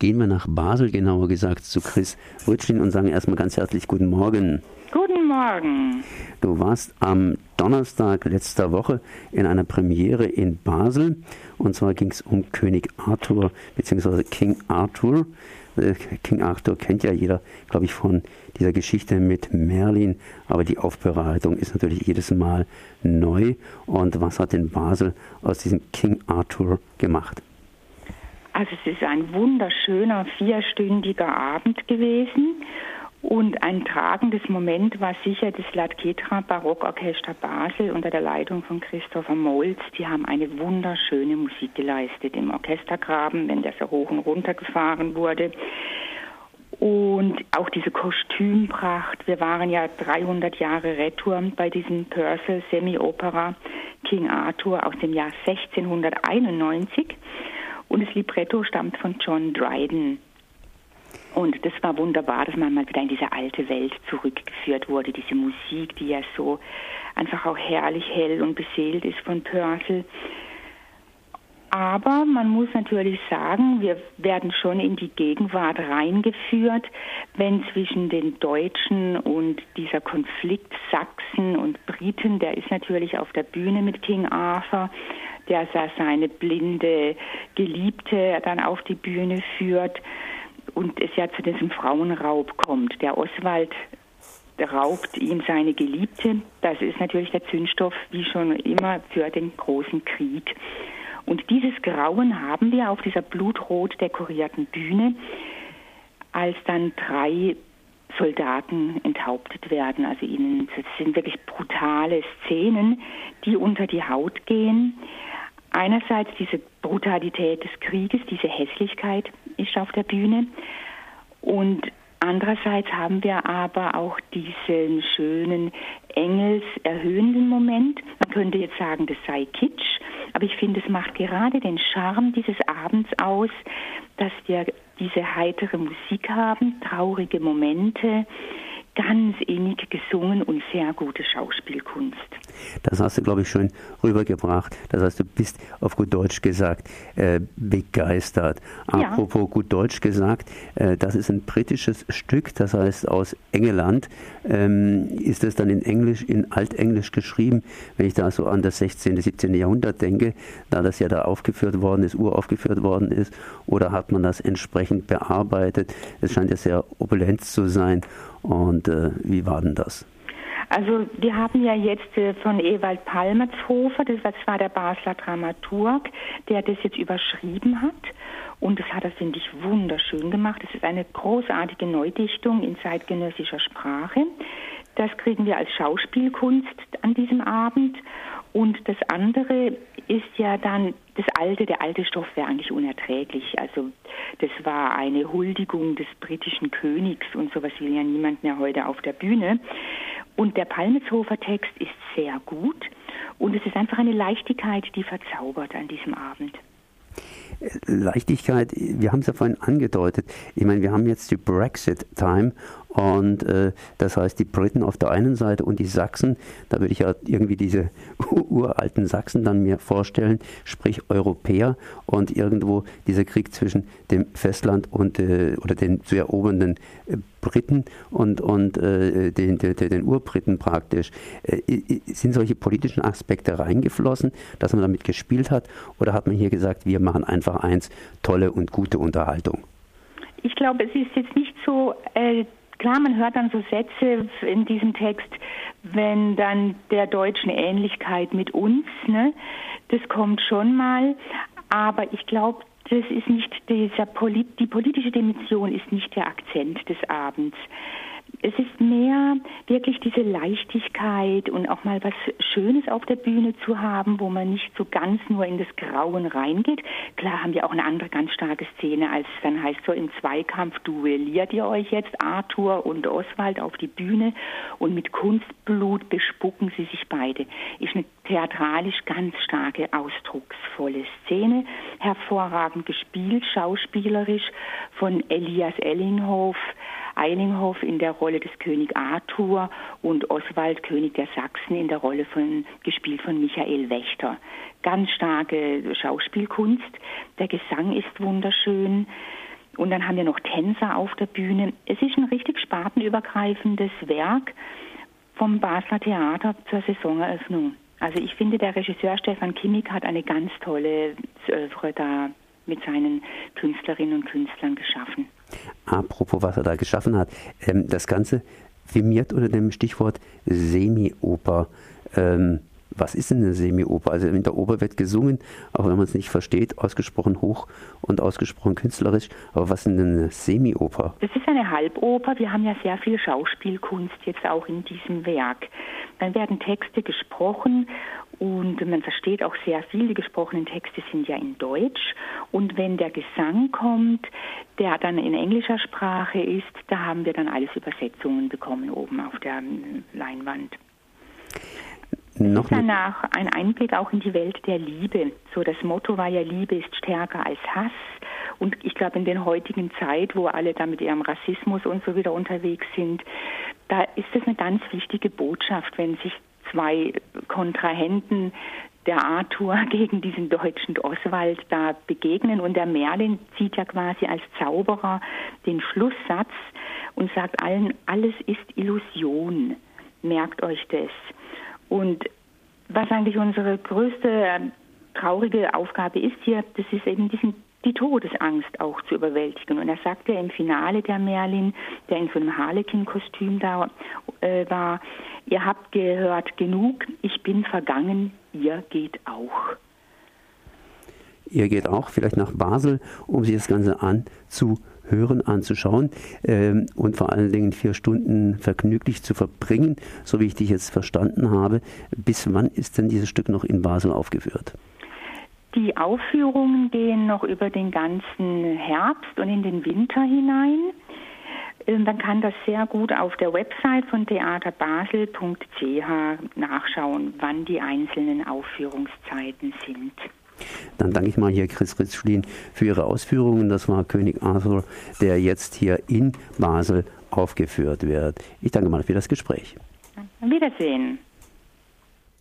gehen wir nach Basel, genauer gesagt, zu Chris Rütschlin und sagen erstmal ganz herzlich Guten Morgen. Guten Morgen. Du warst am Donnerstag letzter Woche in einer Premiere in Basel und zwar ging es um König Arthur bzw. King Arthur. Äh, King Arthur kennt ja jeder, glaube ich, von dieser Geschichte mit Merlin, aber die Aufbereitung ist natürlich jedes Mal neu. Und was hat in Basel aus diesem King Arthur gemacht? Also es ist ein wunderschöner vierstündiger Abend gewesen und ein tragendes Moment war sicher das Latketra Barockorchester Basel unter der Leitung von Christopher Molz. Die haben eine wunderschöne Musik geleistet im Orchestergraben, wenn der so hoch und runter gefahren wurde. Und auch diese Kostümpracht. Wir waren ja 300 Jahre Retour bei diesem Purcell Semi-Opera King Arthur aus dem Jahr 1691. Und das Libretto stammt von John Dryden. Und das war wunderbar, dass man mal wieder in diese alte Welt zurückgeführt wurde. Diese Musik, die ja so einfach auch herrlich hell und beseelt ist von Purcell. Aber man muss natürlich sagen, wir werden schon in die Gegenwart reingeführt, wenn zwischen den Deutschen und dieser Konflikt Sachsen und Briten, der ist natürlich auf der Bühne mit King Arthur, der seine blinde Geliebte dann auf die Bühne führt und es ja zu diesem Frauenraub kommt. Der Oswald raubt ihm seine Geliebte. Das ist natürlich der Zündstoff, wie schon immer, für den großen Krieg. Und dieses Grauen haben wir auf dieser blutrot dekorierten Bühne, als dann drei Soldaten enthauptet werden. Also ihnen, das sind wirklich brutale Szenen, die unter die Haut gehen. Einerseits diese Brutalität des Krieges, diese Hässlichkeit ist auf der Bühne und andererseits haben wir aber auch diesen schönen engelserhöhenden Moment. Man könnte jetzt sagen, das sei Kitsch, aber ich finde, es macht gerade den Charme dieses Abends aus, dass wir diese heitere Musik haben, traurige Momente, ganz innig gesungen und sehr gute Schauspielkunst. Das hast du, glaube ich, schön rübergebracht. Das heißt, du bist auf gut Deutsch gesagt äh, begeistert. Ja. Apropos gut Deutsch gesagt, äh, das ist ein britisches Stück, das heißt aus England. Ähm, ist es dann in Englisch, in Altenglisch geschrieben? Wenn ich da so an das 16., 17. Jahrhundert denke, da das ja da aufgeführt worden ist, uraufgeführt worden ist, oder hat man das entsprechend bearbeitet? Es scheint ja sehr opulent zu sein. Und äh, wie war denn das? Also wir haben ja jetzt äh, von Ewald Palmershofer, das war der Basler Dramaturg, der das jetzt überschrieben hat. Und das hat er, finde ich, wunderschön gemacht. Es ist eine großartige Neudichtung in zeitgenössischer Sprache. Das kriegen wir als Schauspielkunst an diesem Abend. Und das andere ist ja dann das alte, der alte Stoff wäre eigentlich unerträglich. Also das war eine Huldigung des britischen Königs und sowas will ja niemand mehr heute auf der Bühne. Und der Palmetshofer Text ist sehr gut und es ist einfach eine Leichtigkeit, die verzaubert an diesem Abend. Leichtigkeit, wir haben es ja vorhin angedeutet. Ich meine, wir haben jetzt die Brexit-Time und äh, das heißt, die Briten auf der einen Seite und die Sachsen, da würde ich ja irgendwie diese uralten Sachsen dann mir vorstellen, sprich Europäer und irgendwo dieser Krieg zwischen dem Festland und äh, oder den zu erobernden äh, Briten und, und äh, den, den, den Urbriten praktisch. Äh, sind solche politischen Aspekte reingeflossen, dass man damit gespielt hat oder hat man hier gesagt, wir machen einfach eins, tolle und gute Unterhaltung? Ich glaube, es ist jetzt nicht so äh, Klar, man hört dann so Sätze in diesem Text, wenn dann der deutschen Ähnlichkeit mit uns, ne? Das kommt schon mal, aber ich glaube, das ist nicht dieser Polit die politische Dimension ist nicht der Akzent des Abends es ist mehr wirklich diese Leichtigkeit und auch mal was Schönes auf der Bühne zu haben, wo man nicht so ganz nur in das Grauen reingeht. Klar haben wir auch eine andere ganz starke Szene, als dann heißt, so im Zweikampf duelliert ihr euch jetzt Arthur und Oswald auf die Bühne und mit Kunstblut bespucken sie sich beide. Ist eine theatralisch ganz starke, ausdrucksvolle Szene, hervorragend gespielt, schauspielerisch von Elias Ellinghoff, Eilinghoff in der Rolle des König Arthur und Oswald König der Sachsen in der Rolle von gespielt von Michael Wächter. Ganz starke Schauspielkunst. Der Gesang ist wunderschön. Und dann haben wir noch Tänzer auf der Bühne. Es ist ein richtig spartenübergreifendes Werk vom Basler Theater zur Saisoneröffnung. Also ich finde, der Regisseur Stefan Kimmig hat eine ganz tolle Övre da mit seinen Künstlerinnen und Künstlern geschaffen. Apropos, was er da geschaffen hat, ähm, das Ganze firmiert unter dem Stichwort Semi-Oper. Ähm, was ist denn eine Semi-Oper? Also in der Oper wird gesungen, auch wenn man es nicht versteht, ausgesprochen hoch und ausgesprochen künstlerisch. Aber was ist denn eine Semi-Oper? Das ist eine Halboper. Wir haben ja sehr viel Schauspielkunst jetzt auch in diesem Werk. Dann werden Texte gesprochen und man versteht auch sehr viel. Die gesprochenen Texte sind ja in Deutsch. Und wenn der Gesang kommt, der dann in englischer Sprache ist, da haben wir dann alles Übersetzungen bekommen oben auf der Leinwand. Noch danach ein Einblick auch in die Welt der Liebe. So das Motto war ja Liebe ist stärker als Hass. Und ich glaube, in der heutigen Zeit, wo alle da mit ihrem Rassismus und so wieder unterwegs sind, da ist es eine ganz wichtige Botschaft, wenn sich zwei Kontrahenten der Arthur gegen diesen deutschen Oswald da begegnen und der Merlin zieht ja quasi als Zauberer den Schlusssatz und sagt allen, alles ist Illusion. Merkt euch das. Und was eigentlich unsere größte traurige Aufgabe ist hier, das ist eben diesen, die Todesangst auch zu überwältigen. Und er sagt ja im Finale der Merlin, der in so einem Harlekin-Kostüm da äh, war, ihr habt gehört genug, ich bin vergangen, ihr geht auch. Ihr geht auch vielleicht nach Basel, um sich das Ganze anzuschauen Hören anzuschauen ähm, und vor allen Dingen vier Stunden vergnüglich zu verbringen, so wie ich dich jetzt verstanden habe. Bis wann ist denn dieses Stück noch in Basel aufgeführt? Die Aufführungen gehen noch über den ganzen Herbst und in den Winter hinein. Man kann das sehr gut auf der Website von theaterbasel.ch nachschauen, wann die einzelnen Aufführungszeiten sind. Dann danke ich mal hier Chris Ritzschlin für Ihre Ausführungen. Das war König Arthur, der jetzt hier in Basel aufgeführt wird. Ich danke mal für das Gespräch. Wiedersehen.